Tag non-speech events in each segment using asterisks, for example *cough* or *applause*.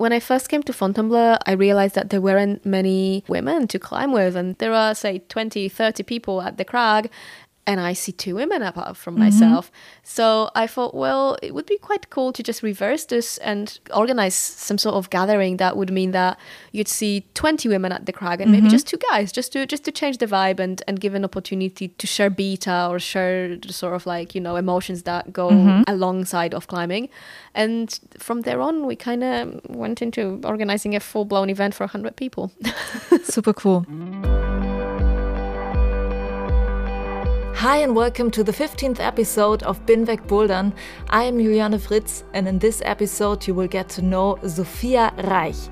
When I first came to Fontainebleau, I realized that there weren't many women to climb with, and there are, say, 20, 30 people at the crag, and I see two women apart from mm-hmm. myself. So I thought, well, it would be quite cool to just reverse this and organize some sort of gathering that would mean that you'd see 20 women at the crag and mm-hmm. maybe just two guys, just to just to change the vibe and and give an opportunity to share beta or share the sort of like you know emotions that go mm-hmm. alongside of climbing. And from there on, we kind of went into organizing a full blown event for 100 people. *laughs* Super cool. Hi and welcome to the 15th episode of Binweg Bouldern. I am Juliane Fritz and in this episode you will get to know Zofia Reych.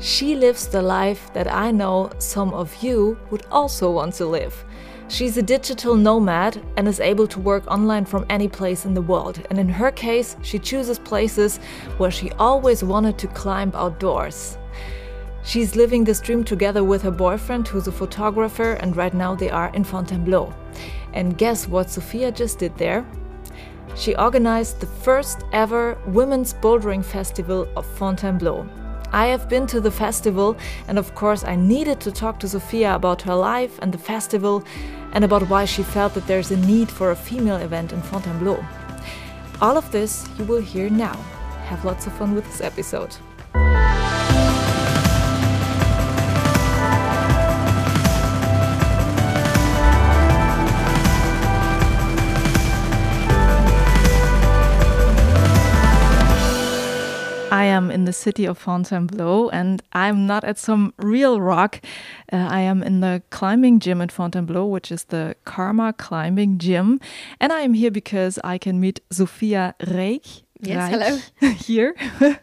She lives the life that I know some of you would also want to live. She's a digital nomad and is able to work online from any place in the world. And in her case, she chooses places where she always wanted to climb outdoors. She's living this dream together with her boyfriend, who's a photographer, and right now they are in Fontainebleau. And guess what Zofia just did there? She organized the first ever Women's Bouldering Festival of Fontainebleau. I have been to the festival, and of course, I needed to talk to Zofia about her life and the festival, and about why she felt that there's a need for a female event in Fontainebleau. All of this you will hear now. Have lots of fun with this episode. Am in the city of Fontainebleau and I'm not at some real rock. Uh, I am in the climbing gym at Fontainebleau, which is the Karma Climbing Gym. And I am here because I can meet Zofia Reych. Yes, Reych hello. *laughs* here. *laughs*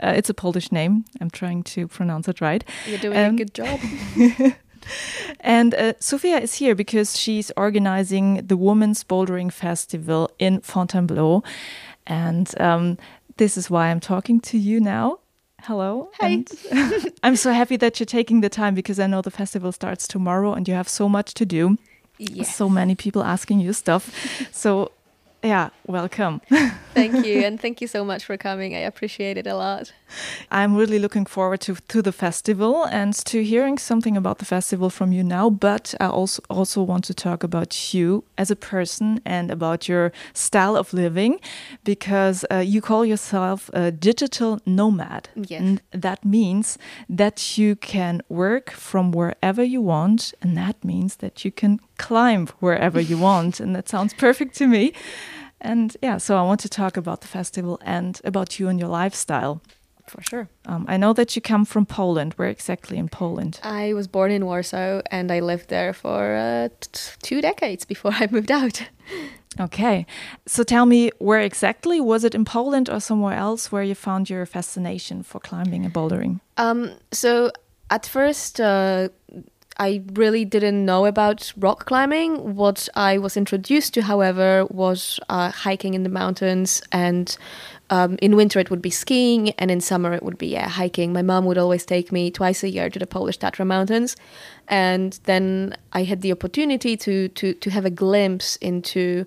uh, it's a Polish name. I'm trying to pronounce it right. You're doing um, a good job. *laughs* and uh, Zofia is here because she's organizing the Women's Bouldering Festival in Fontainebleau. And um, this is why I'm talking to you now. Hello. Hey. *laughs* I'm so happy that you're taking the time because I know the festival starts tomorrow and you have so much to do. Yes. So many people asking you stuff. so yeah, welcome. *laughs* thank you. And thank you so much for coming. I appreciate it a lot. I'm really looking forward to, to the festival and to hearing something about the festival from you now. But I also, also want to talk about you as a person and about your style of living because uh, you call yourself a digital nomad. Yes. And that means that you can work from wherever you want. And that means that you can climb wherever you want. And that sounds perfect to me. And yeah, so I want to talk about the festival and about you and your lifestyle. For sure. Um, I know that you come from Poland. Where exactly in Poland? I was born in Warsaw and I lived there for uh, two decades before *laughs* I moved out. Okay. So tell me, where exactly? Was it in Poland or somewhere else where you found your fascination for climbing and bouldering? Um, so at first, uh, I really didn't know about rock climbing. What I was introduced to, however, was uh, hiking in the mountains. And um, in winter, it would be skiing, and in summer, it would be yeah, hiking. My mom would always take me twice a year to the Polish Tatra Mountains. And then I had the opportunity to, to, to have a glimpse into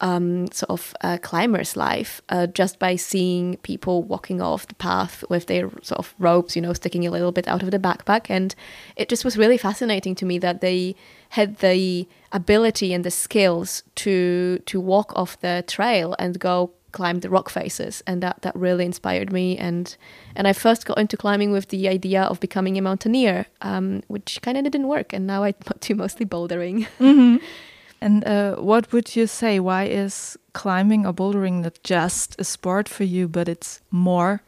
um, sort of uh, climber's life uh, just by seeing people walking off the path with their sort of ropes, you know, sticking a little bit out of the backpack. And it just was really fascinating to me that they had the ability and the skills to to walk off the trail and go climb the rock faces and that that really inspired me and and I first got into climbing with the idea of becoming a mountaineer um, which kind of didn't work and now I do *laughs* mostly bouldering mm-hmm. *laughs* And uh, what would you say? Why is climbing or bouldering not just a sport for you, but it's more?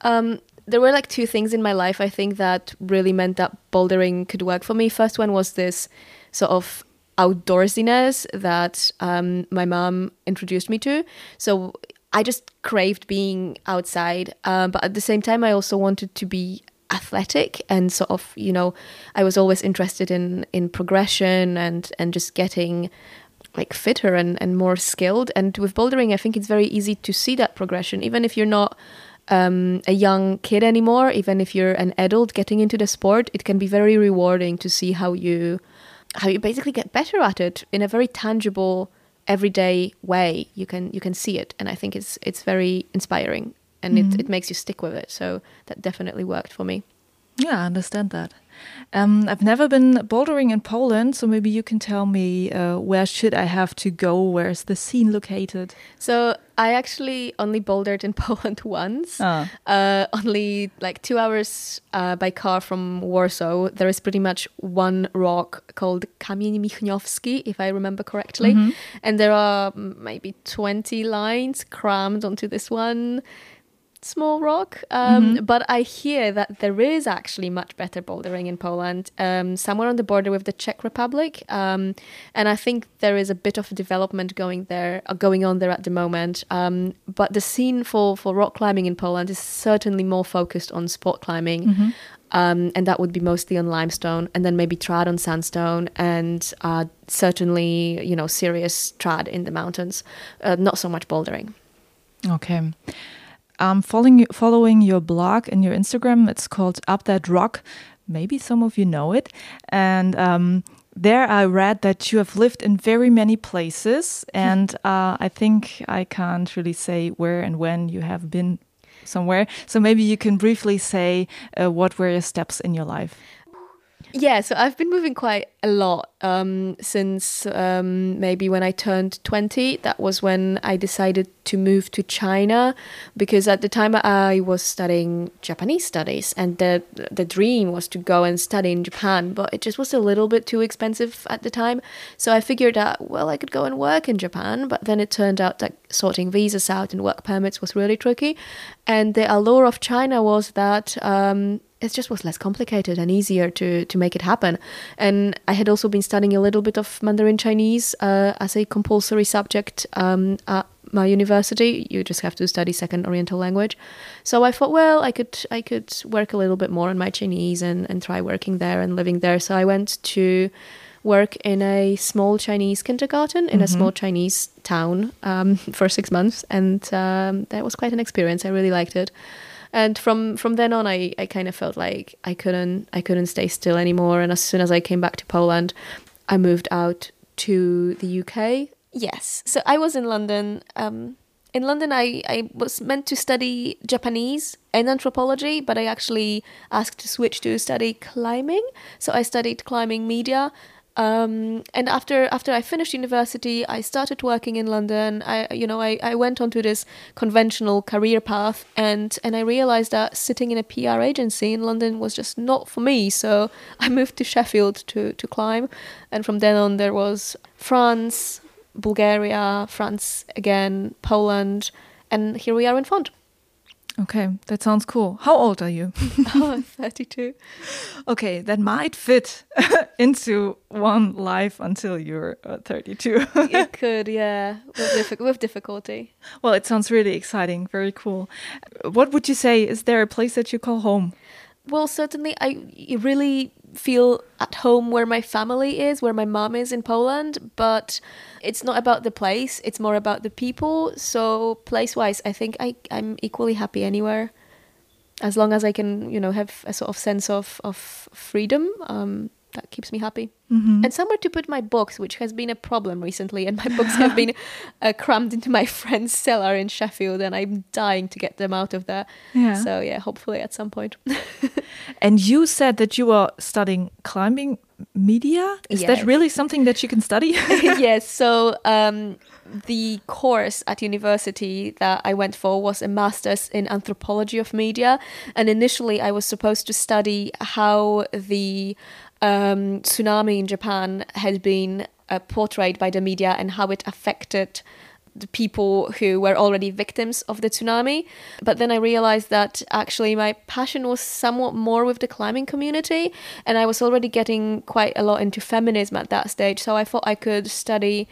Um, there were like two things in my life I think that really meant that bouldering could work for me. First one was this sort of outdoorsiness that um, my mom introduced me to. So I just craved being outside, um, but at the same time, I also wanted to be athletic and sort of you know I was always interested in in progression and and just getting like fitter and, and more skilled. And with bouldering I think it's very easy to see that progression. Even if you're not um, a young kid anymore even if you're an adult getting into the sport it can be very rewarding to see how you how you basically get better at it in a very tangible everyday way. You can you can see it. And I think it's it's very inspiring and mm-hmm. it, it makes you stick with it so that definitely worked for me yeah, I understand that. Um, I've never been bouldering in Poland, so maybe you can tell me uh, where should I have to go? Where's the scene located? So I actually only bouldered in *laughs* Poland once. Ah. Uh, only like two hours uh, by car from Warsaw. There is pretty much one rock called Kamień Michniowski, if I remember correctly, mm -hmm. and there are maybe twenty lines crammed onto this one small rock. Um, mm-hmm. But I hear that there is actually much better bouldering in Poland, um, somewhere on the border with the Czech Republic. Um, and I think there is a bit of development going there, uh, going on there at the moment. Um, but the scene for, for rock climbing in Poland is certainly more focused on sport climbing. Mm-hmm. Um, and that would be mostly on limestone, and then maybe trad on sandstone, and uh, certainly, you know, serious trad in the mountains. Uh, not so much bouldering. Okay. I'm following following your blog and your Instagram. It's called Up That Rock. Maybe some of you know it. And um, there I read that you have lived in very many places, and uh, I think I can't really say where and when you have been somewhere. So maybe you can briefly say uh, what were your steps in your life. Yeah, so I've been moving quite a lot um, since um, maybe when I turned 20. That was when I decided to move to China because at the time I was studying Japanese studies and the, the dream was to go and study in Japan, but it just was a little bit too expensive at the time. So I figured out, well, I could go and work in Japan, but then it turned out that sorting visas out and work permits was really tricky. And the allure of China was that. Um, it just was less complicated and easier to to make it happen. And I had also been studying a little bit of Mandarin Chinese uh, as a compulsory subject um, at my university. You just have to study second Oriental language. So I thought, well, I could I could work a little bit more on my Chinese and and try working there and living there. So I went to work in a small Chinese kindergarten in mm-hmm. a small Chinese town um, *laughs* for six months, and um, that was quite an experience. I really liked it and from from then on I, I kind of felt like I couldn't I couldn't stay still anymore. And as soon as I came back to Poland I moved out to the UK yes. So I was in London um, in London I, I was meant to study Japanese and anthropology but I actually asked to switch to study climbing. So I studied climbing media um, and after after I finished university, I started working in London. I you know I, I went onto this conventional career path, and and I realized that sitting in a PR agency in London was just not for me. So I moved to Sheffield to to climb, and from then on there was France, Bulgaria, France again, Poland, and here we are in Font. Okay, that sounds cool. How old are you? *laughs* oh, 32. Okay, that might fit *laughs* into one life until you're uh, 32. *laughs* it could, yeah, with, with difficulty. Well, it sounds really exciting. Very cool. What would you say? Is there a place that you call home? Well, certainly, I really feel at home where my family is, where my mom is in Poland, but it's not about the place, it's more about the people. So place wise, I think I, I'm equally happy anywhere. As long as I can, you know, have a sort of sense of, of freedom. Um, that keeps me happy. Mm-hmm. And somewhere to put my books, which has been a problem recently. And my books have been *laughs* uh, crammed into my friend's cellar in Sheffield, and I'm dying to get them out of there. Yeah. So, yeah, hopefully at some point. *laughs* and you said that you were studying climbing media. Is yes. that really something that you can study? *laughs* yes. So, um, the course at university that I went for was a master's in anthropology of media. And initially, I was supposed to study how the um, tsunami in Japan has been uh, portrayed by the media and how it affected the people who were already victims of the tsunami. But then I realized that actually my passion was somewhat more with the climbing community, and I was already getting quite a lot into feminism at that stage. So I thought I could study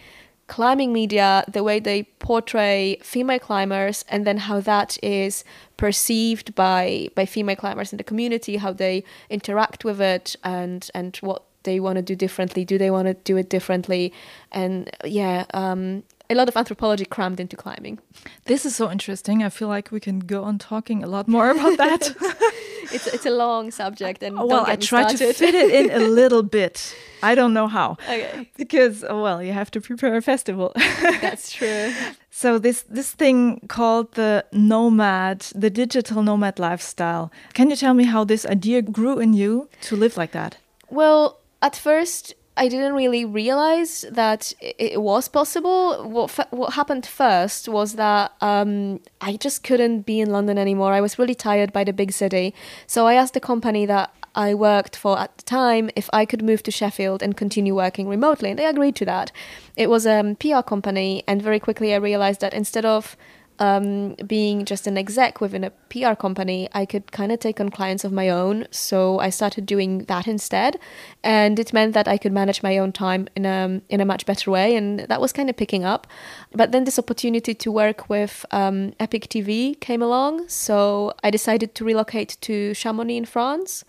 climbing media, the way they portray female climbers, and then how that is perceived by by female climbers in the community, how they interact with it, and and what they want to do differently. Do they want to do it differently? And yeah, um, a lot of anthropology crammed into climbing. This is so interesting. I feel like we can go on talking a lot more about that. *laughs* *laughs* it's it's a long subject, and well, I try to fit it in a *laughs* little bit. I don't know how. Okay. Because well, you have to prepare a festival. That's true. So this this thing called the nomad, the digital nomad lifestyle. Can you tell me how this idea grew in you to live like that? Well, at first I didn't really realize that it was possible. What what happened first was that um, I just couldn't be in London anymore. I was really tired by the big city, so I asked the company that I worked for at the time if I could move to Sheffield and continue working remotely, and they agreed to that. It was a PR company, and very quickly I realized that instead of um, being just an exec within a PR company, I could kind of take on clients of my own. So I started doing that instead, and it meant that I could manage my own time in a in a much better way, and that was kind of picking up. But then this opportunity to work with um, Epic TV came along, so I decided to relocate to Chamonix in France,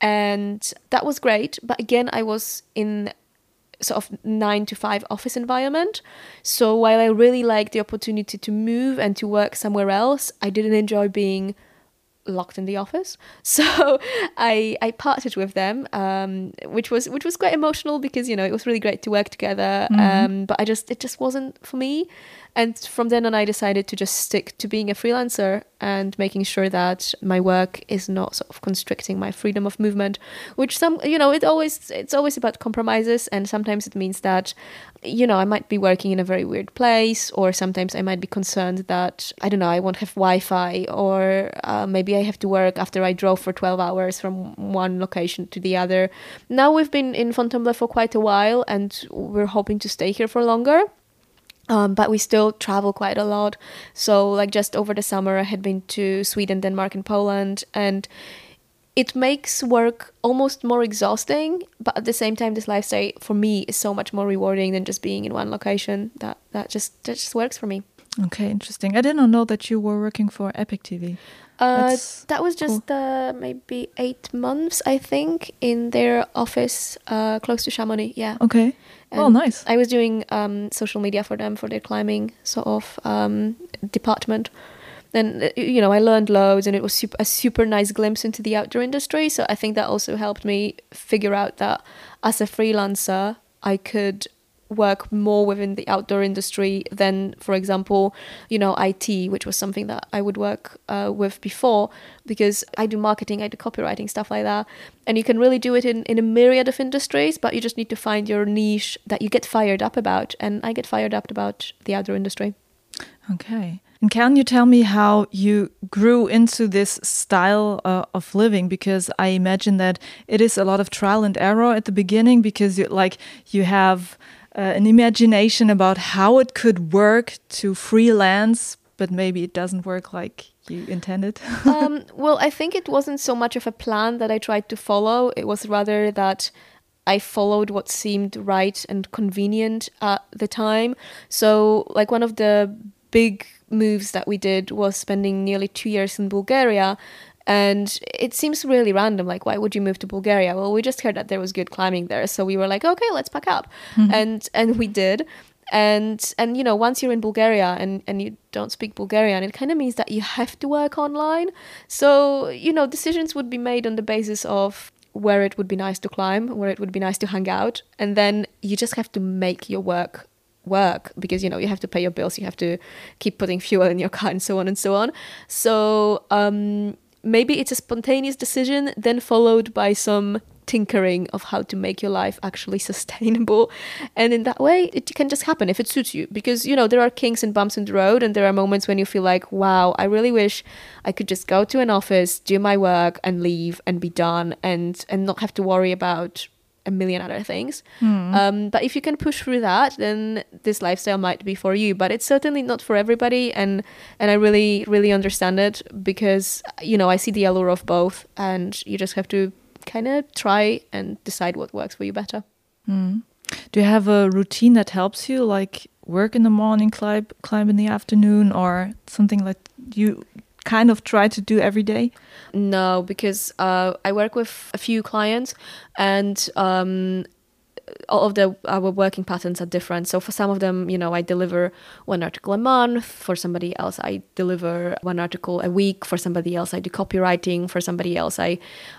and that was great. But again, I was in sort of nine to five office environment. So while I really liked the opportunity to move and to work somewhere else, I didn't enjoy being locked in the office. *laughs* So I I parted with them, um, which was which was quite emotional because you know it was really great to work together. Mm-hmm. Um, but I just it just wasn't for me. And from then on, I decided to just stick to being a freelancer and making sure that my work is not sort of constricting my freedom of movement. Which some, you know, it always it's always about compromises, and sometimes it means that, you know, I might be working in a very weird place, or sometimes I might be concerned that I don't know, I won't have Wi-Fi, or uh, maybe I have to work after I drove for twelve hours from one location to the other. Now we've been in Fontainebleau for quite a while, and we're hoping to stay here for longer. Um, but we still travel quite a lot. So, like, just over the summer, I had been to Sweden, Denmark, and Poland. And it makes work almost more exhausting. But at the same time, this lifestyle for me is so much more rewarding than just being in one location. That, that, just, that just works for me. Okay, interesting. I did not know that you were working for Epic TV. Uh, that was just cool. uh, maybe eight months, I think, in their office uh, close to Chamonix. Yeah. Okay. And oh, nice. I was doing um, social media for them for their climbing sort of um, department. Then uh, you know I learned loads, and it was super, a super nice glimpse into the outdoor industry. So I think that also helped me figure out that as a freelancer, I could work more within the outdoor industry than, for example, you know, IT, which was something that I would work uh, with before because I do marketing, I do copywriting, stuff like that. And you can really do it in, in a myriad of industries, but you just need to find your niche that you get fired up about. And I get fired up about the outdoor industry. Okay. And can you tell me how you grew into this style uh, of living? Because I imagine that it is a lot of trial and error at the beginning because you like you have uh, an imagination about how it could work to freelance, but maybe it doesn't work like you intended? *laughs* um, well, I think it wasn't so much of a plan that I tried to follow. It was rather that I followed what seemed right and convenient at the time. So, like, one of the big moves that we did was spending nearly two years in Bulgaria and it seems really random. Like, why would you move to Bulgaria? Well, we just heard that there was good climbing there, so we were like, okay, let's pack up, mm-hmm. and and we did. And and you know, once you're in Bulgaria and and you don't speak Bulgarian, it kind of means that you have to work online. So you know, decisions would be made on the basis of where it would be nice to climb, where it would be nice to hang out, and then you just have to make your work work because you know you have to pay your bills you have to keep putting fuel in your car and so on and so on so um maybe it's a spontaneous decision, then followed by some tinkering of how to make your life actually *laughs* sustainable. And in that way, it can just happen if it suits you. Because, you know, there are kinks and bumps in the road, and there are moments when you feel like, wow, I really wish I could just go to an office, do my work, and leave and be done and, and not have to worry about a million other things. Mm. Um, but if you can push through that, then this lifestyle might be for you. But it's certainly not for everybody, and and I really really understand it because you know I see the allure of both, and you just have to kind of try and decide what works for you better. Mm. Do you have a routine that helps you? Like work in the morning, climb climb in the afternoon, or something like you kind of try to do every day? No, because uh, I work with a few clients, and um, all of the our working patterns are different. So for some of them, you know, I deliver one article a month. For somebody else, I deliver one article a week. For somebody else, I do copywriting. For somebody else, I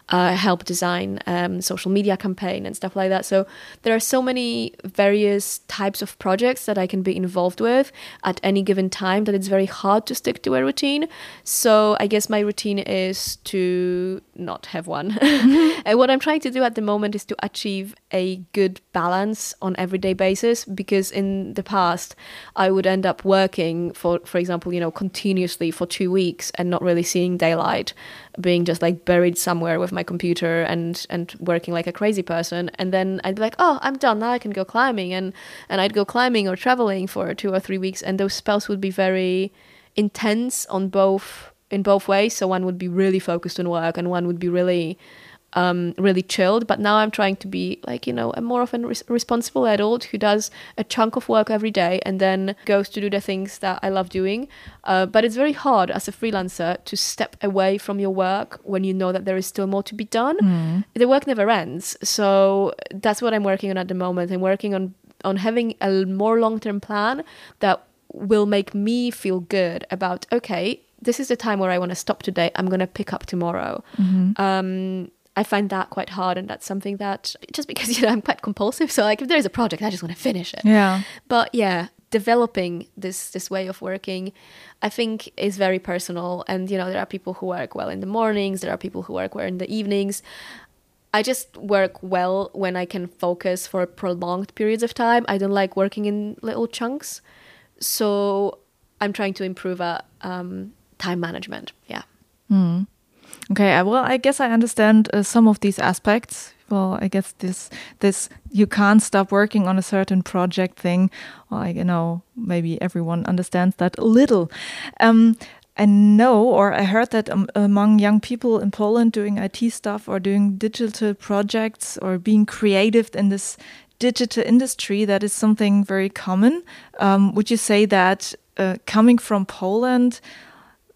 uh, help design um, social media campaign and stuff like that. So there are so many various types of projects that I can be involved with at any given time that it's very hard to stick to a routine. So I guess my routine is to not have one. *laughs* and what I'm trying to do at the moment is to achieve a good balance on everyday basis because in the past I would end up working for for example you know continuously for 2 weeks and not really seeing daylight being just like buried somewhere with my computer and and working like a crazy person. And then I'd be like oh I'm done. Now I can go climbing. And and I'd go climbing or traveling for 2 or 3 weeks and those spells would be very intense on both in both ways. So one would be really focused on work and one would be really um, really chilled. But now I'm trying to be like, you know, a more of a res- responsible adult who does a chunk of work every day and then goes to do the things that I love doing. Uh, but it's very hard as a freelancer to step away from your work when you know that there is still more to be done. Mm. The work never ends. So that's what I'm working on at the moment. I'm working on on having a more long-term plan that will make me feel good about okay this is the time where I want to stop today. I'm going to pick up tomorrow. Mm-hmm. Um, I find that quite hard, and that's something that just because *laughs* you know I'm quite compulsive, so like if there is a project, I just want to finish it. Yeah. But yeah, developing this this way of working, I think is very personal, and you know there are people who work well in the mornings, there are people who work well in the evenings. I just work well when I can focus for prolonged periods of time. I don't like working in little chunks, so I'm trying to improve at um, time management. Yeah. Mm. Okay, well, I guess I understand uh, some of these aspects. Well, I guess this this you can't stop working on a certain project thing. Well, I, you know, maybe everyone understands that a little. Um, I know, or I heard that um, among young people in Poland doing IT stuff or doing digital projects or being creative in this digital industry, that is something very common. Um, would you say that uh, coming from Poland?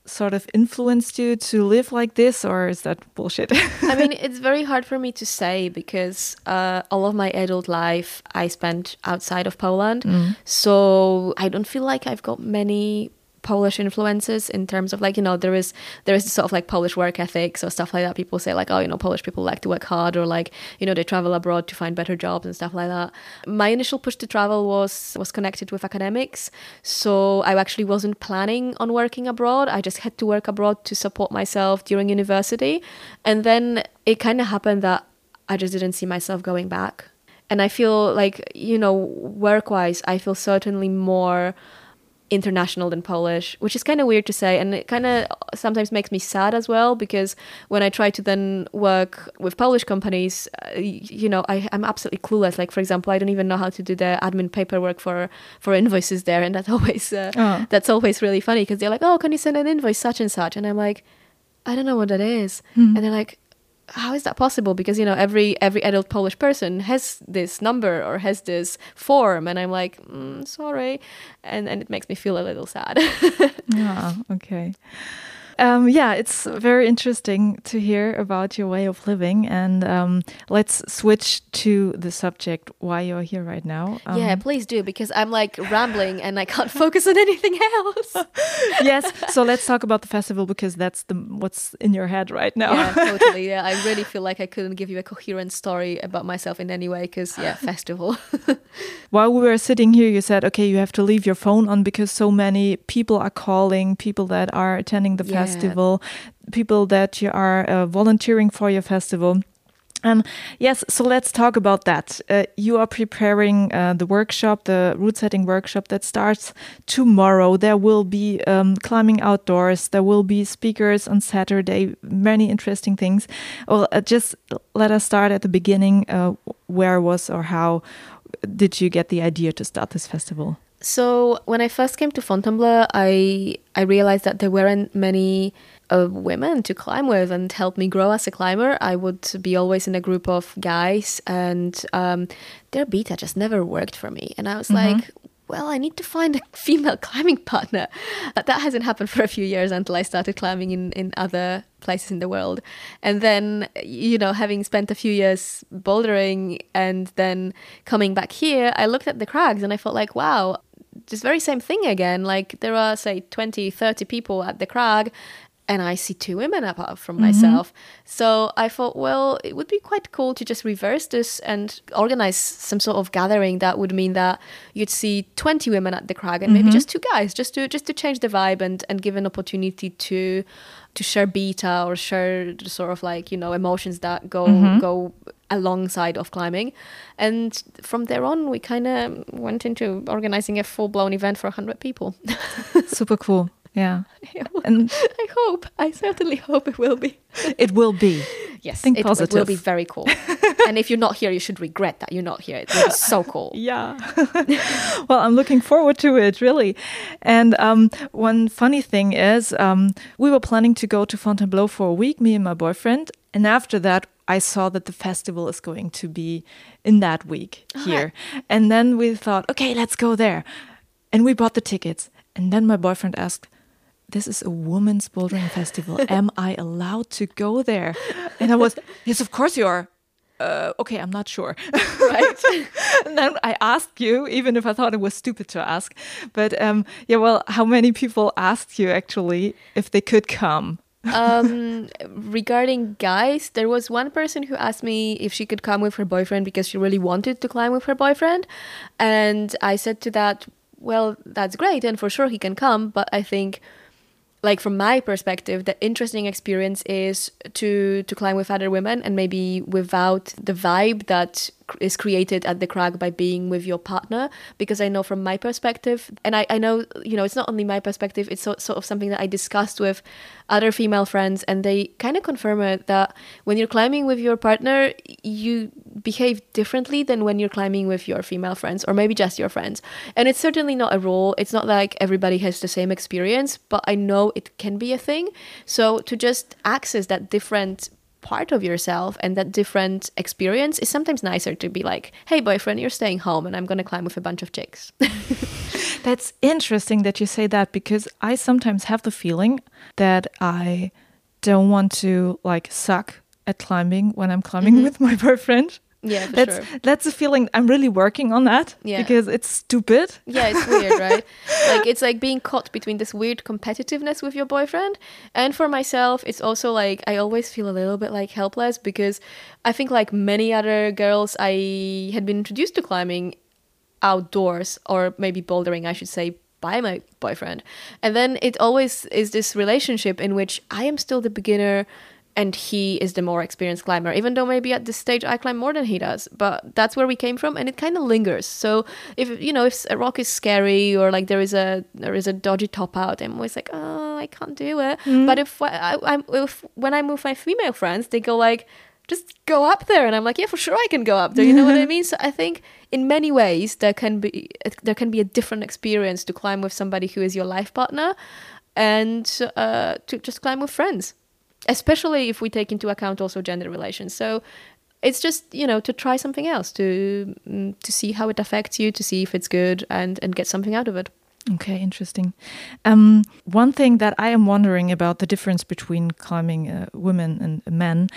Sort of influenced you to live like this, or is that bullshit? *laughs* I mean, it's very hard for me to say because uh, all of my adult life I spent outside of Poland. Mm. So I don't feel like I've got many Polish influences in terms of like you know there is there is sort of like Polish work ethics or stuff like that. People say like oh you know Polish people like to work hard or like you know they travel abroad to find better jobs and stuff like that. My initial push to travel was was connected with academics, so I actually wasn't planning on working abroad. I just had to work abroad to support myself during university, and then it kind of happened that I just didn't see myself going back. And I feel like you know work wise, I feel certainly more international than Polish, which is kind of weird to say. And it kind of sometimes makes me sad as well because when I try to then work with Polish companies, uh, you know, I, I'm absolutely clueless. Like, for example, I don't even know how to do the admin paperwork for, for invoices there. And that's *laughs* always, uh, oh. that's always really funny because they're like, oh, can you send an invoice such and such? And I'm like, I don't know what that is. Mm-hmm. And they're like, how is that possible? Because you know every every adult polish person has this number or has this form and i'm like mm, sorry and and it makes me feel a little sad. Yeah *laughs* okay um, yeah, it's very interesting to hear about your way of living. And um, let's switch to the subject why you're here right now. Um, yeah, please do, because I'm like rambling and I can't *laughs* focus on anything else. *laughs* yes, so let's talk about the festival because that's the what's in your head right now. Yeah, totally. *laughs* Yeah, I really feel like I couldn't give you a coherent story about myself in any way because, yeah, festival. While we were sitting here, you said, okay, you have to leave your phone on because so many people are calling, people that are attending the yeah. festival festival, people that you are uh, volunteering for your festival. Um, yes, so let's talk about that. Uh, you are preparing uh, the workshop, the route setting workshop that starts tomorrow. There will be um, climbing outdoors, there will be speakers on Saturday, many interesting things. Well, uh, just let us start at the beginning. Uh, where was or how did you get the idea to start this festival? So when I first came to Fontainebleau, I I realized that there weren't many uh, women to climb with and help me grow as a climber. I would be always in a group of guys, and um, their beta just never worked for me. And I was mm-hmm. like, well, I need to find a *laughs* female climbing partner. But that hasn't happened for a few years until I started climbing in, in other places in the world. And then, you know, having spent a few years bouldering and then coming back here, I looked at the crags and I felt like, wow, this very same thing again. Like there are, say, 20, 30 people at the crag and I see two women apart from mm-hmm. myself. So I thought, well, it would be quite cool to just reverse this and organize some sort of gathering that would mean that you'd see 20 women at the crag and mm-hmm. maybe just two guys, just to just to change the vibe and and give an opportunity to to share beta or share the sort of like you know emotions that go mm-hmm. go alongside of climbing and from there on we kind of went into organizing a full-blown event for 100 people *laughs* super cool yeah. And I hope, I certainly hope it will be. it will be. Yes, Think it, positive. it will be very cool. *laughs* and if you're not here, you should regret that you're not here. It will be so cool. *laughs* Yeah. well, I'm looking forward to it, really. And um, one funny thing is, um, we were planning to go to Fontainebleau for a week, me and my boyfriend. And after that, I saw that the festival is going to be in that week *gasps* here. And then we thought, okay, let's go there. And we bought the tickets. And then my boyfriend asked, this is a women's bouldering *laughs* festival. Am I allowed to go there? And I was, yes, of course you are. Uh, okay, I'm not sure. right. *laughs* and then I asked you, even if I thought it was stupid to ask. But um, yeah, well, how many people asked you actually if they could come? Um, regarding guys, there was one person who asked me if she could come with her boyfriend because she really wanted to climb with her boyfriend. And I said to that, well, that's great. And for sure he can come. But I think like from my perspective the interesting experience is to to climb with other women and maybe without the vibe that is created at the crag by being with your partner because i know from my perspective and i, I know you know it's not only my perspective it's so, sort of something that i discussed with other female friends and they kind of confirm it that when you're climbing with your partner you behave differently than when you're climbing with your female friends or maybe just your friends. And it's certainly not a rule it's not like everybody has the same experience but i know it can be a thing. So to just access that different part of yourself and that different experience is sometimes nicer to be like, hey, boyfriend, you're staying home and I'm going to climb with a bunch of chicks. *laughs* That's interesting that you say that because I sometimes have the feeling that I don't want to like suck at climbing when I'm climbing mm -hmm. with my *laughs* boyfriend. Yeah, that's sure. that's a feeling I'm really working on that. Yeah. because it's stupid. Yeah, it's weird, right? *laughs* like it's like being caught between this weird competitiveness with your boyfriend, and for myself, it's also like I always feel a little bit like helpless because I think like many other girls, I had been introduced to climbing outdoors or maybe bouldering, I should say, by my boyfriend, and then it always is this relationship in which I am still the beginner and he is the more experienced climber even though maybe at this stage i climb more than he does but that's where we came from and it kind of lingers. So if you know if a rock is scary or like there is a there is a dodgy top out i'm always like oh i can't do it. Mm. but if I, I if when i move my female friends they go like just go up there and i'm like yeah for sure i can go up there you know what i *laughs* mean? So i think in many ways there can be there can be a different experience to climb with somebody who is your life partner and uh, to just climb with friends especially if we take into account also gender relations. So it's just you know to try something else to mm, to see how it affects you, to see if it's good, and and get something out of it. Okay, interesting. Um, one thing that I am wondering about the difference between climbing uh, women and men,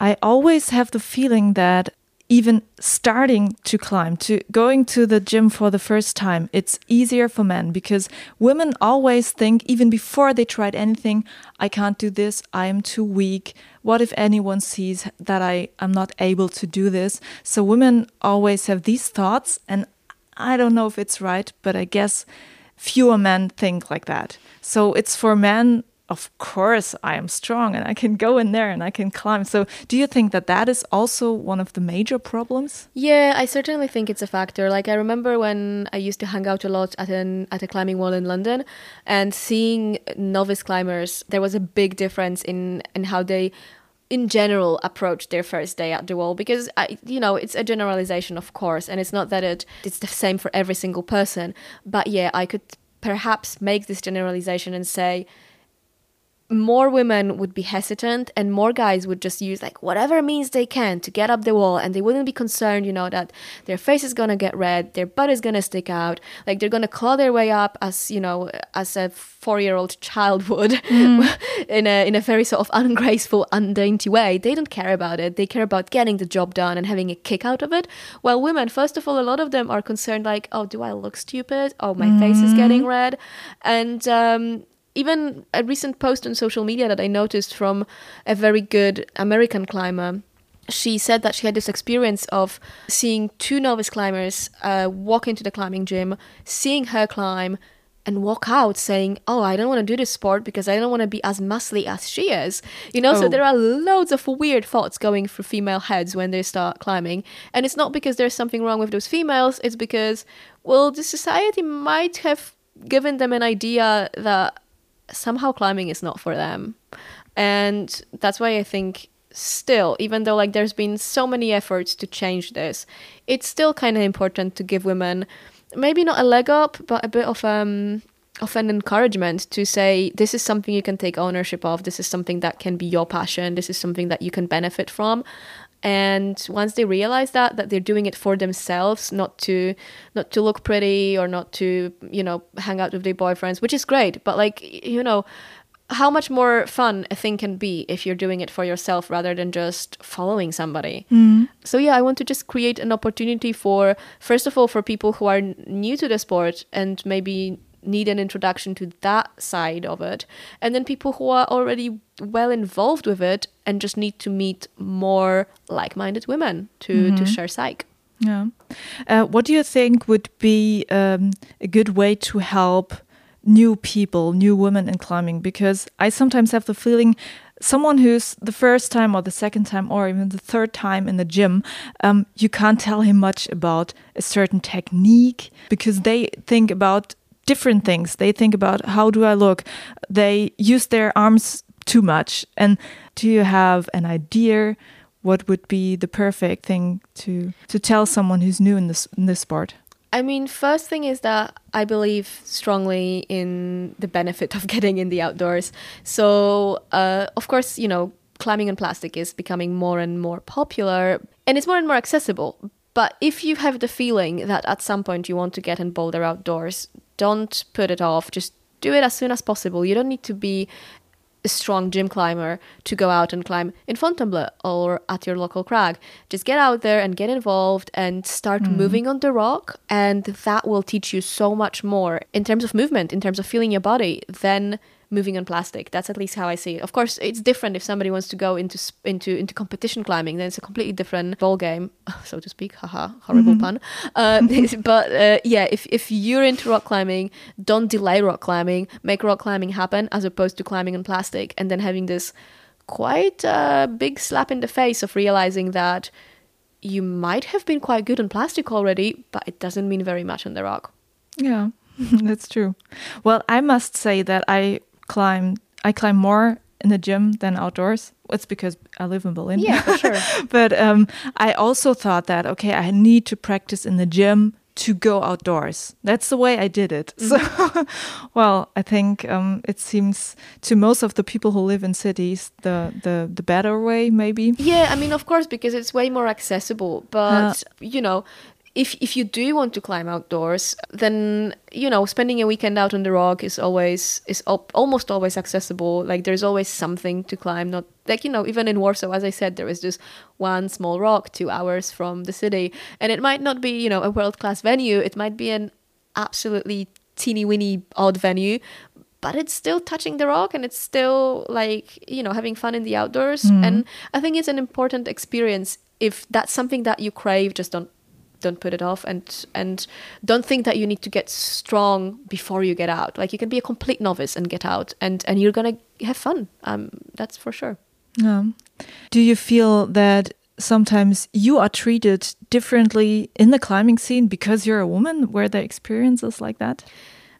I always have the feeling that even starting to climb, to going to the gym for the first time, it's easier for men because women always think, even before they tried anything, I can't do this, I am too weak. What if anyone sees that I am not able to do this? So women always have these thoughts, and I don't know if it's right, but I guess fewer men think like that. So it's for men of course I am strong and I can go in there and I can climb. So, do you think that that is also one of the major problems? Yeah, I certainly think it's a factor. Like I remember when I used to hang out a lot at an at a climbing wall in London and seeing novice climbers, there was a big difference in in how they in general approach their first day at the wall because I, you know it's a generalization of course and it's not that it it's the same for every single person but yeah I could perhaps make this generalization and say more women would be hesitant and more guys would just use like whatever means they can to get up the wall and they wouldn't be concerned you know that their face is going to get red their butt is going to stick out like they're going to claw their way up as you know as a 4-year-old child would mm. *laughs* in a in a very sort of ungraceful undainty way they don't care about it they care about getting the job done and having a kick out of it while women first of all a lot of them are concerned like oh do I look stupid oh my mm. face is getting mm. red and um even a recent post on social media that I noticed from a very good American climber. She said that she had this experience of seeing two novice climbers uh, walk into the climbing gym, seeing her climb, and walk out saying, Oh, I don't want to do this sport because I don't want to be as muscly as she is. You know, oh. so there are loads of weird thoughts going through female heads when they start climbing. And it's not because there's something wrong with those females, it's because, well, the society might have given them an idea that somehow climbing is not for them. And that's why I think still, even though like there's been so many efforts to change this, it's still kind of important to give women maybe not a leg up, but a bit of um of an encouragement to say this is something you can take ownership of. This is something that can be your passion. This is something that you can benefit from and once they realize that that they're doing it for themselves not to not to look pretty or not to you know hang out with their boyfriends which is great but like you know how much more fun a thing can be if you're doing it for yourself rather than just following somebody. Mm. So yeah, I want to just create an opportunity for first of all for people who are new to the sport and maybe need an introduction to that side of it. And then people who are already well involved with it and just need to meet more like minded women to, mm-hmm. to share psych. Yeah. Uh, what do you think would be um, a good way to help new people, new women in climbing? Because I sometimes have the feeling someone who's the first time or the second time or even the third time in the gym, um, you can't tell him much about a certain technique because they think about different things. They think about how do I look? They use their arms too much. And do you have an idea what would be the perfect thing to to tell someone who's new in this in this sport? I mean, first thing is that I believe strongly in the benefit of *laughs* getting in the outdoors. So, uh, of course, you know, climbing on plastic is becoming more and more popular and it's more and more accessible. But if you have the feeling that at some point you want to get in boulder outdoors, don't put it off. Just do it as soon as possible. You don't need to be a strong gym climber to go out and climb in Fontainebleau or at your local crag. Just get out there and get involved and start mm. moving on the rock, and that will teach you so much more in terms of movement, in terms of feeling your body, than moving on plastic. That's at least how I see it. Of course, it's different if somebody wants to go into into into competition climbing. Then it's a completely different ball game, *laughs* so to speak. Haha, horrible mm-hmm. pun. Uh, *laughs* but uh, yeah, if if you're into rock climbing, don't delay rock climbing. Make rock climbing happen as opposed to climbing on plastic and then having this quite uh, big slap in the face of realizing that you might have been quite good on plastic already, but it doesn't mean very much on the rock. Yeah, *laughs* that's true. Well, I must say that I climb I climb more in the gym than outdoors. It's because I live in Berlin. Yeah, for sure. *laughs* but um, I also thought that okay, I need to practice in the gym to go outdoors. That's the way I did it. Mm *laughs* -hmm. So, well, I think um, it seems to most of the people who live in cities the the the better way, maybe. Yeah, I mean, of course, because it's way more accessible. But uh, you know, if if you do want to climb outdoors, then you know spending a weekend out on the rock is always is op- almost always accessible. Like there's always something to climb. Not like you know even in Warsaw, as I said, there is just one small rock two hours from the city, and it might not be you know a world class venue. It might be an absolutely teeny weeny odd venue, but it's still touching the rock and it's still like you know having fun in the outdoors mm. and i think it's an important experience if that's something that you crave just don't don't put it off and and don't think that you need to get strong before you get out. Like you can be a complete novice and get out and and you're gonna have fun um that's for sure. Yeah. do you feel that sometimes you are treated differently in the climbing scene because you're a woman were there experiences like that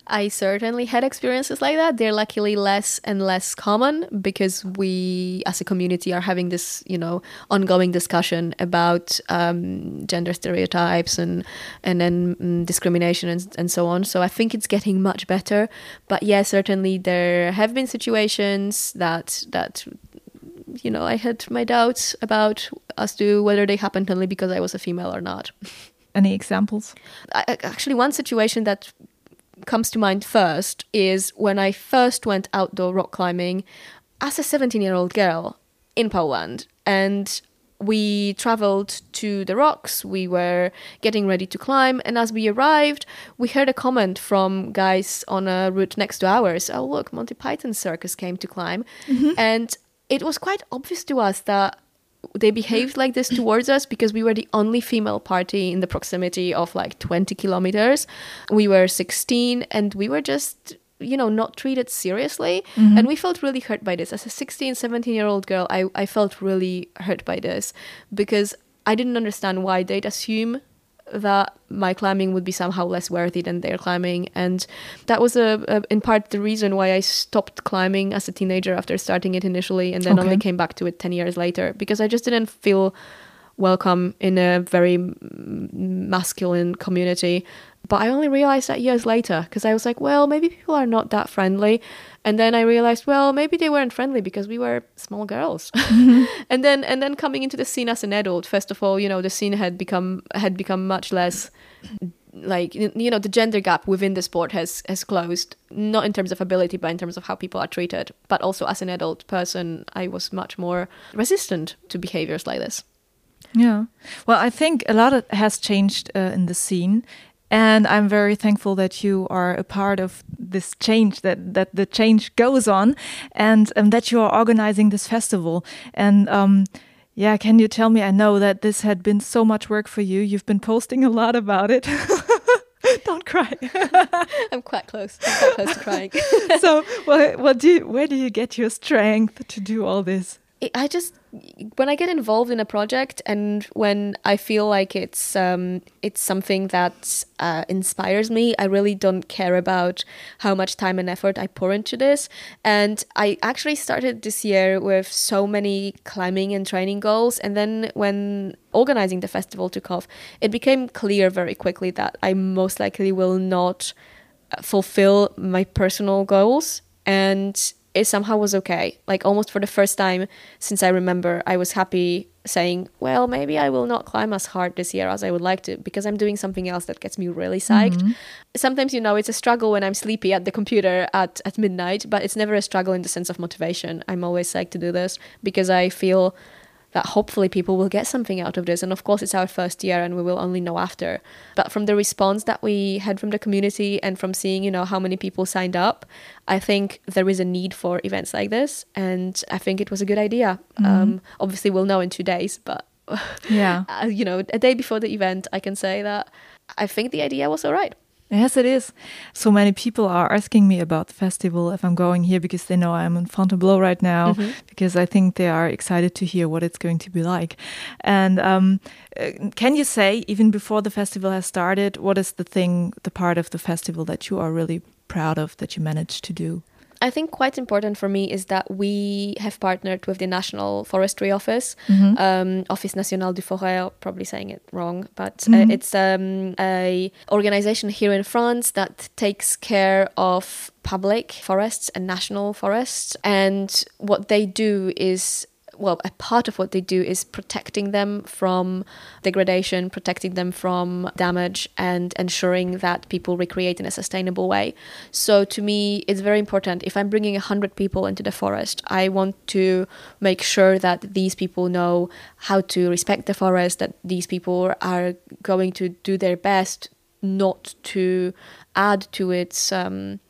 I certainly had experiences like that. They're luckily less and less common because we, as a community, are having this, you know, ongoing discussion about um, gender stereotypes and and then um, discrimination and, and so on. So I think it's getting much better. But yeah, certainly there have been situations that that you know I had my doubts about as to whether they happened only because I was a female or not. Any examples? I, actually, one situation that comes to mind first is when I first went outdoor rock climbing as a 17 year old girl in Poland. And we traveled to the rocks, we were getting ready to climb, and as we arrived, we heard a comment from guys on a route next to ours oh, look, Monty Python Circus came to climb. Mm-hmm. And it was quite obvious to us that they behaved like this towards us because we were the only female party in the proximity of like 20 kilometers. We were 16 and we were just you know not treated seriously mm-hmm. and we felt really hurt by this as a 16 17 year old girl I, I felt really hurt by this because i didn't understand why they'd assume that my climbing would be somehow less worthy than their climbing and that was a, a, in part the reason why i stopped climbing as a teenager after starting it initially and then okay. only came back to it 10 years later because i just didn't feel welcome in a very masculine community but I only realized that years later because I was like, well, maybe people are not that friendly. And then I realized, well, maybe they weren't friendly because we were small girls. Mm-hmm. *laughs* and then and then coming into the scene as an adult, first of all, you know, the scene had become had become much less like you know the gender gap within the sport has has closed not in terms of ability but in terms of how people are treated but also as an adult person i was much more resistant to behaviors like this yeah well i think a lot has changed uh, in the scene and I'm very thankful that you are a part of this change, that, that the change goes on, and um, that you are organizing this festival. And um, yeah, can you tell me? I know that this had been so much work for you. You've been posting a lot about it. *laughs* Don't cry. *laughs* I'm quite close. I'm quite close to crying. *laughs* so, what, what do you, where do you get your strength to do all this? I just when I get involved in a project and when I feel like it's um, it's something that uh, inspires me, I really don't care about how much time and effort I pour into this. And I actually started this year with so many climbing and training goals, and then when organizing the festival took off, it became clear very quickly that I most likely will not uh, fulfill my personal goals and it somehow was okay. Like almost for the first time since I remember, I was happy saying, well, maybe I will not climb as hard this year as I would like to because I'm doing something else that gets me really psyched. Mm-hmm. Sometimes, you know, it's a struggle when I'm sleepy at the computer at, at midnight, but it's never a struggle in the sense of motivation. I'm always psyched to do this because I feel that hopefully people will get something out of this. And of course, it's our first year and we will only know after. But from the response that we had from the community and from seeing, you know, how many people signed up, I think there is a need for events like this. And I think it was a good idea. Mm-hmm. Um, obviously, we'll know in two days, but yeah, *laughs* uh, you know, a day before the event, I can say that I think the idea was all right. Yes, it is. So many people are asking me about the festival if I'm going here because they know I'm in Fontainebleau right now, mm -hmm. because I think they are excited to hear what it's going to be like. And um, uh, can you say, even before the festival has started, what is the thing, the part of the festival that you are really proud of that you managed to do? I think quite important for me is that we have partnered with the National Forestry Office, mm-hmm. um, Office National du Forêt. Probably saying it wrong, but mm-hmm. uh, it's um, a organization here in France that takes care of public forests and national forests. And what they do is well, a part of what they do is protecting them from degradation, protecting them from damage, and ensuring that people recreate in a sustainable way. So, to me, it's very important. If I'm bringing 100 people into the forest, I want to make sure that these people know how to respect the forest, that these people are going to do their best not to add to its. Um,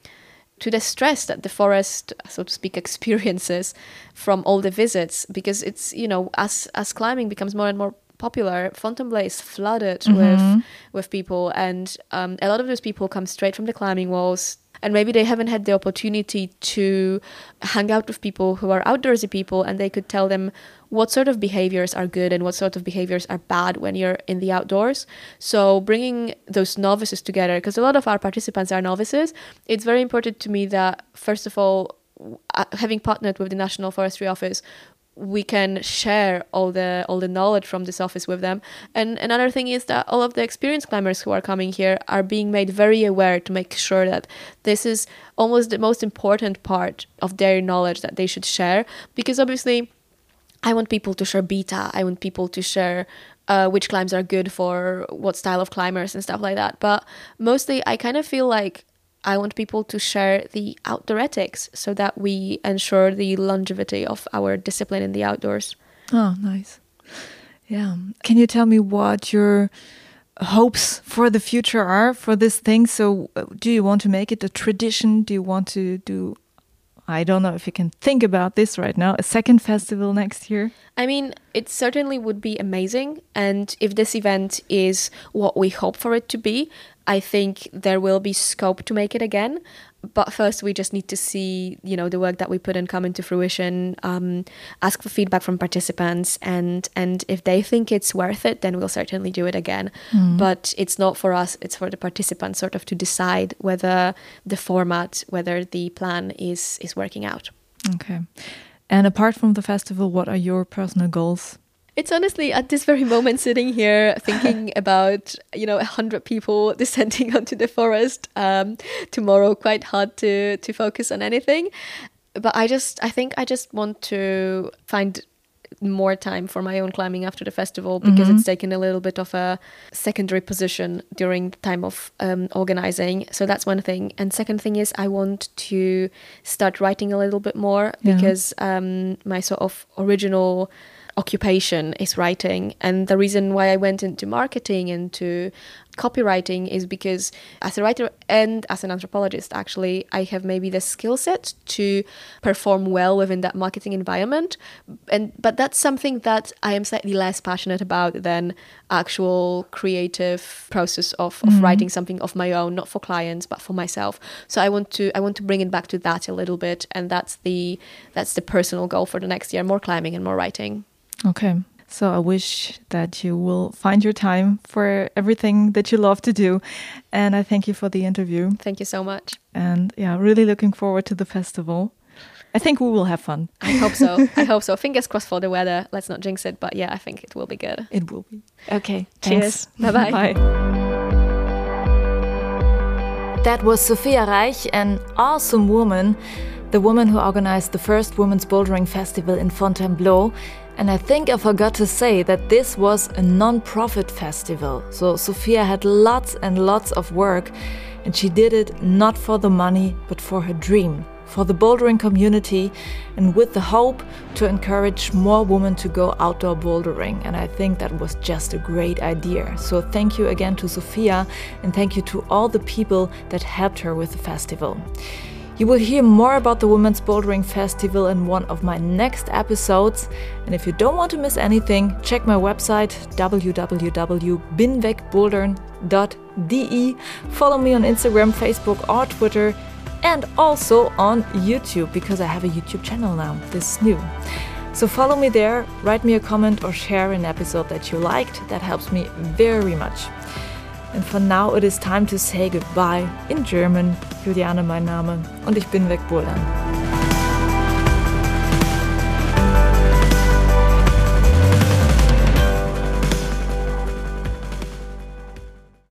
to the stress that the forest, so to speak, *laughs* experiences from all the visits, because it's you know as as climbing becomes more and more popular, Fontainebleau is flooded mm-hmm. with with people, and um, a lot of those people come straight from the climbing walls. And maybe they haven't had the opportunity to hang out with people who are outdoorsy people and they could tell them what sort of behaviors are good and what sort of behaviors are bad when you're in the outdoors. So, bringing those novices together, because a lot of our participants are novices, it's very important to me that, first of all, uh, having partnered with the National Forestry Office, we can share all the all the knowledge from this office with them. And another thing is that all of the experienced climbers who are coming here are being made very aware to make sure that this is almost the most important part of their knowledge that they should share. Because obviously I want people to share beta. I want people to share uh, which climbs are good for what style of climbers and stuff like that. But mostly I kind of feel like I want people to share the outdoor ethics so that we ensure the longevity of our discipline in the outdoors. Oh, nice. Yeah. Can you tell me what your hopes for the future are for this thing? So, uh, do you want to make it a tradition? Do you want to do I don't know if you can think about this right now. A second festival next year? I mean, it certainly would be amazing. And if this event is what we hope for it to be, I think there will be scope to make it again. But first, we just need to see, you know, the work that we put in come into fruition. Um, ask for feedback from participants, and and if they think it's worth it, then we'll certainly do it again. Mm. But it's not for us; it's for the participants, sort of, to decide whether the format, whether the plan is is working out. Okay. And apart from the festival, what are your personal goals it's honestly at this very moment sitting here thinking *laughs* about you know a hundred people *laughs* descending onto the forest um, tomorrow. Quite hard to to focus on anything, but I just I think I just want to find more time for my own climbing after the festival because mm-hmm. it's taken a little bit of a secondary position during the time of um, organizing. So that's one thing. And second thing is I want to start writing a little bit more yeah. because um, my sort of original occupation is writing. And the reason why I went into marketing and to copywriting is because as a writer and as an anthropologist actually i have maybe the skill set to perform well within that marketing environment and but that's something that i am slightly less passionate about than actual creative process of, of mm-hmm. writing something of my own not for clients but for myself so i want to i want to bring it back to that a little bit and that's the that's the personal goal for the next year more climbing and more writing Okay. So I wish that you will find your time for everything that you love to do. And I thank you for the interview. Thank you so much. And yeah, really looking forward to the festival. I think we will have fun. I hope so. I hope so. Fingers crossed for the weather. Let's not jinx it, but yeah, I think it will be good. It will be. Okay. Cheers. Bye-bye. Bye. That was Zofia Reych, an awesome woman, the woman who organized the first Women's Bouldering Festival in Fontainebleau and I think I forgot to say that this was a non profit festival. So Zofia had lots and lots of work, and she did it not for the money, but for her dream, for the bouldering community, and with the hope to encourage more women to go outdoor bouldering. And I think that was just a great idea. So thank you again to Zofia, and thank you to all the people that helped her with the festival. You will hear more about the Women's Bouldering Festival in one of my next episodes. And if you don't want to miss anything, check my website www.binwegbouldern.de. Follow me on Instagram, Facebook, or Twitter, and also on YouTube because I have a YouTube channel now. This is new. So follow me there, write me a comment, or share an episode that you liked. That helps me very much. And for now it is time to say goodbye in German. Juliane mein Name und ich bin wegbouldern.